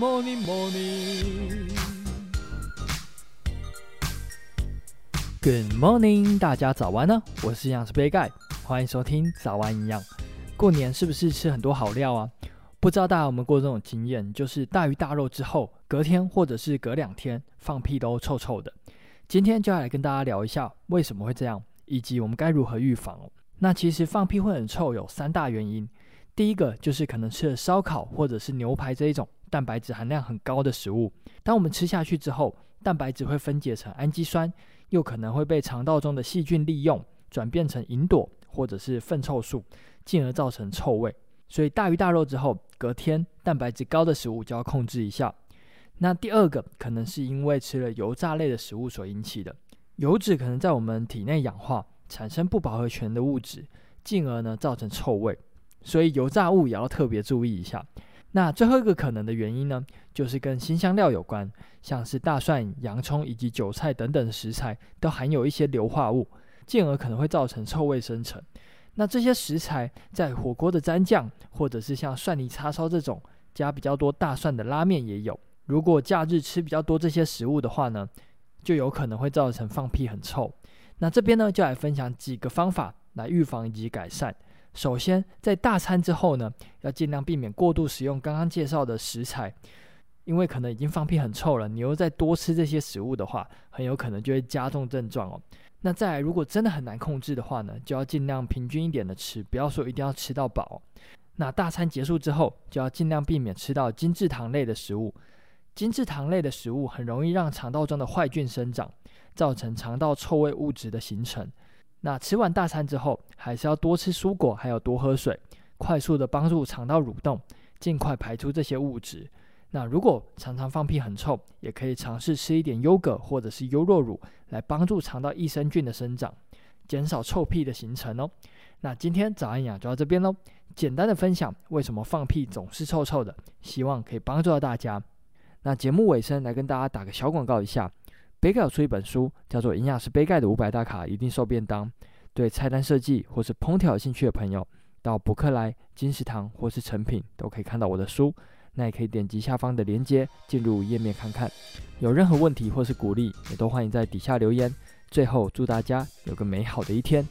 morning, morning. Good morning，大家早安呢！我是营养师杯盖，欢迎收听早安营养。过年是不是吃很多好料啊？不知道大家有没有过这种经验，就是大鱼大肉之后，隔天或者是隔两天放屁都臭臭的。今天就要来跟大家聊一下为什么会这样，以及我们该如何预防哦。那其实放屁会很臭有三大原因。第一个就是可能吃了烧烤或者是牛排这一种蛋白质含量很高的食物，当我们吃下去之后，蛋白质会分解成氨基酸，又可能会被肠道中的细菌利用，转变成吲哚或者是粪臭素，进而造成臭味。所以大鱼大肉之后，隔天蛋白质高的食物就要控制一下。那第二个可能是因为吃了油炸类的食物所引起的，油脂可能在我们体内氧化，产生不饱和醛的物质，进而呢造成臭味。所以油炸物也要特别注意一下。那最后一个可能的原因呢，就是跟辛香料有关，像是大蒜、洋葱以及韭菜等等食材都含有一些硫化物，进而可能会造成臭味生成。那这些食材在火锅的蘸酱，或者是像蒜泥叉烧这种加比较多大蒜的拉面也有。如果假日吃比较多这些食物的话呢，就有可能会造成放屁很臭。那这边呢，就来分享几个方法来预防以及改善。首先，在大餐之后呢，要尽量避免过度食用刚刚介绍的食材，因为可能已经放屁很臭了，你又再多吃这些食物的话，很有可能就会加重症状哦。那再来，如果真的很难控制的话呢，就要尽量平均一点的吃，不要说一定要吃到饱。那大餐结束之后，就要尽量避免吃到精制糖类的食物。精制糖类的食物很容易让肠道中的坏菌生长，造成肠道臭味物质的形成。那吃完大餐之后，还是要多吃蔬果，还有多喝水，快速的帮助肠道蠕动，尽快排出这些物质。那如果常常放屁很臭，也可以尝试吃一点优格或者是优酪乳，来帮助肠道益生菌的生长，减少臭屁的形成哦。那今天早安营养就到这边喽，简单的分享为什么放屁总是臭臭的，希望可以帮助到大家。那节目尾声来跟大家打个小广告一下。杯盖有出一本书，叫做《营养师杯盖的五百大卡一定瘦便当》。对菜单设计或是烹调有兴趣的朋友，到博客来、金石堂或是成品都可以看到我的书。那也可以点击下方的链接进入页面看看。有任何问题或是鼓励，也都欢迎在底下留言。最后，祝大家有个美好的一天。